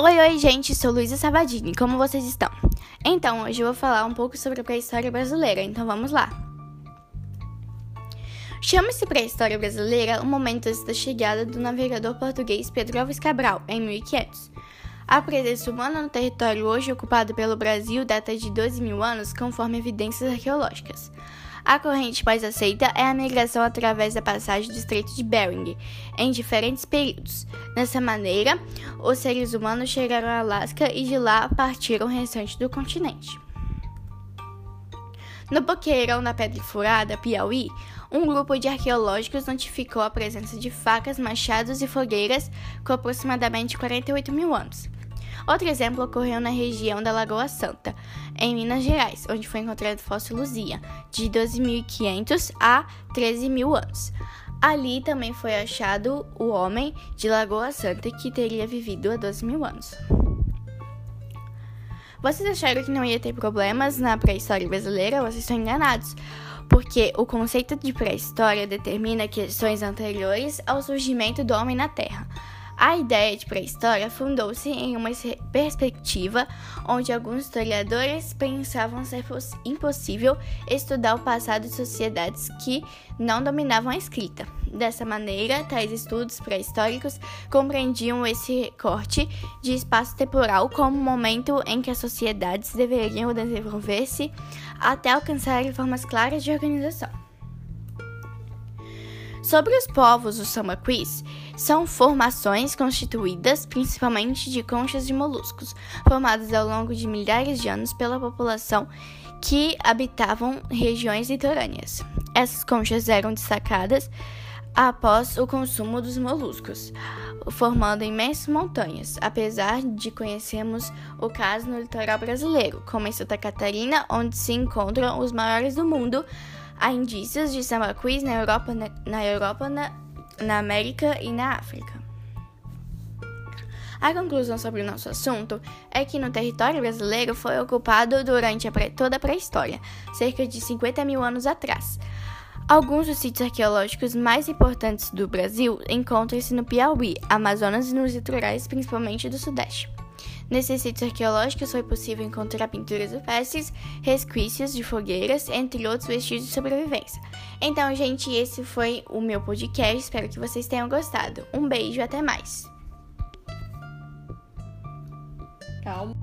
Oi, oi, gente, sou Luísa Sabadini, como vocês estão? Então, hoje eu vou falar um pouco sobre a pré-história brasileira, então vamos lá. Chama-se pré-história brasileira o momento da chegada do navegador português Pedro Alves Cabral, em 1500. A presença humana no território hoje ocupado pelo Brasil data de 12 mil anos, conforme evidências arqueológicas. A corrente mais aceita é a migração através da passagem do Estreito de Bering, em diferentes períodos. Dessa maneira, os seres humanos chegaram a Alasca e de lá partiram o restante do continente. No Boqueirão da Pedra Furada, Piauí, um grupo de arqueológicos notificou a presença de facas, machados e fogueiras com aproximadamente 48 mil anos. Outro exemplo ocorreu na região da Lagoa Santa, em Minas Gerais, onde foi encontrado o fóssil Luzia, de 12.500 a 13.000 anos. Ali também foi achado o homem de Lagoa Santa que teria vivido há 12 mil anos. Vocês acharam que não ia ter problemas na pré-história brasileira? Vocês estão enganados, porque o conceito de pré-história determina questões anteriores ao surgimento do homem na Terra. A ideia de pré-história fundou-se em uma perspectiva onde alguns historiadores pensavam ser impossível estudar o passado de sociedades que não dominavam a escrita. Dessa maneira, tais estudos pré-históricos compreendiam esse recorte de espaço temporal como o momento em que as sociedades deveriam desenvolver-se até alcançar formas claras de organização. Sobre os povos, os samaquis são formações constituídas principalmente de conchas de moluscos, formadas ao longo de milhares de anos pela população que habitavam regiões litorâneas. Essas conchas eram destacadas após o consumo dos moluscos, formando imensas montanhas, apesar de conhecermos o caso no litoral brasileiro, como em Santa Catarina, onde se encontram os maiores do mundo, Há indícios de sambaquis na Europa, na, na Europa, na, na América e na África. A conclusão sobre o nosso assunto é que no território brasileiro foi ocupado durante a toda a pré-história, cerca de 50 mil anos atrás. Alguns dos sítios arqueológicos mais importantes do Brasil encontram-se no Piauí, Amazonas e nos litorais, principalmente do Sudeste. Nesses sítios arqueológicos foi possível encontrar pinturas rupestres, resquícios de fogueiras, entre outros vestígios de sobrevivência. Então, gente, esse foi o meu podcast. Espero que vocês tenham gostado. Um beijo, até mais. Calma.